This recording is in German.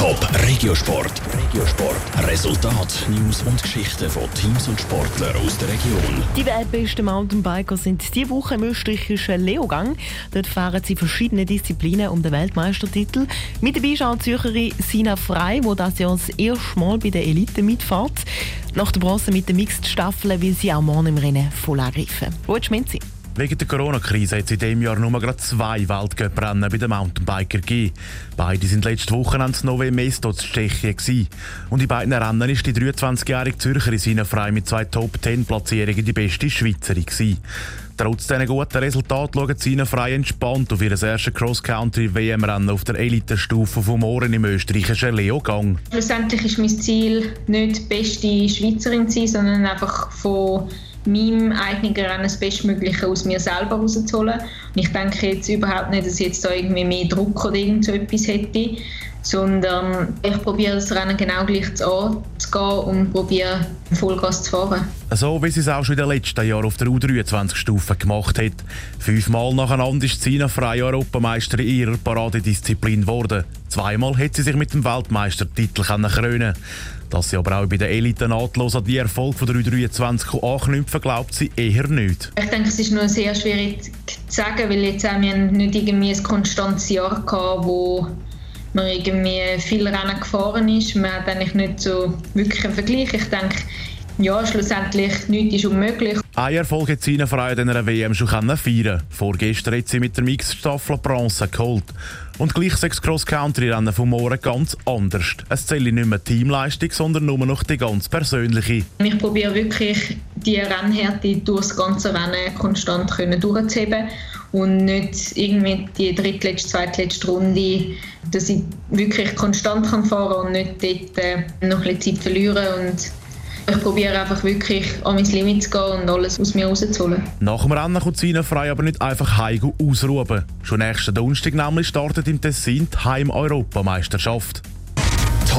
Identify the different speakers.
Speaker 1: Top Regiosport. Regiosport. Resultat, News und Geschichten von Teams und Sportlern aus der Region.
Speaker 2: Die weltbesten Mountainbiker sind diese Woche im österreichischen Leogang. Dort fahren sie verschiedene Disziplinen um den Weltmeistertitel. Mit dabei ist auch Zürcherin Sina Frey, die das Jahr das erste Mal bei der Elite mitfährt. Nach der Bronze mit der Mixed-Staffel will sie auch morgen im Rennen voll angreifen. Ruhe Schmenzi.
Speaker 3: Wegen der Corona-Krise hat es in diesem Jahr nur gerade zwei Weltcuprennen bei den Mountainbiker gegeben. Beide sind letzte Woche ans Nove Mesto zu Tschechien. Und in beiden Rennen ist die 23-jährige Zürcherin Sina Frei mit zwei Top-10-Platzierungen die beste Schweizerin. Gewesen. Trotz diesen guten Resultaten schaut Sina Frei entspannt auf ihr erstes Cross-Country-WM-Rennen auf der Elite-Stufe vom Ohren im österreichischen Leogang.
Speaker 4: Schlussendlich ist mein Ziel nicht die beste Schweizerin zu sein, sondern einfach von meinem eigenen Rennen das Bestmögliche aus mir selber rauszuholen. Und ich denke jetzt überhaupt nicht, dass ich jetzt da irgendwie mehr Druck oder irgend so etwas hätte, sondern ich probiere das Rennen genau gleich anzugehen und probiere Vollgas zu fahren.
Speaker 3: So wie sie es auch schon in den letzten Jahren auf der U23-Stufe gemacht hat. Fünfmal nacheinander ist Sina Frei Europameisterin in ihrer Paradedisziplin geworden. Zweimal hat sie sich mit dem Weltmeistertitel krönen dass sie aber auch bei den Eliten nahtlos an die Erfolg von der U23 anknüpfen glaubt sie eher nicht.
Speaker 4: Ich denke, es ist nur sehr schwierig zu sagen, weil jetzt haben wir nicht irgendwie ein konstantes Jahr gehabt, wo man irgendwie viel Rennen gefahren ist. Man hat eigentlich nicht so wirklich einen Vergleich. Ich denke, ja, schlussendlich nichts ist unmöglich.
Speaker 3: Ein Erfolg hat sie Freude in einer WM schon feiern Vorgestern hat sie mit der Mixstaffel Bronze geholt. Und gleich sechs Cross-Country-Rennen vom Morgen ganz anders. Es zählt nicht mehr Teamleistung, sondern nur noch die ganz persönliche.
Speaker 4: Ich probiere wirklich, die Rennhärte durch das ganze Rennen konstant durchzuheben und nicht irgendwie die drittletzte, zweitletzte Runde, dass ich wirklich konstant fahren kann und nicht dort äh, noch ein bisschen Zeit verlieren und ich probiere einfach wirklich an mein Limit zu gehen und alles aus mir rauszuholen.
Speaker 3: Nach dem Rennen kommt Sina frei aber nicht einfach heim ausruhen. Schon nächsten Donnerstag nämlich startet im Tessin die Heim-Europameisterschaft.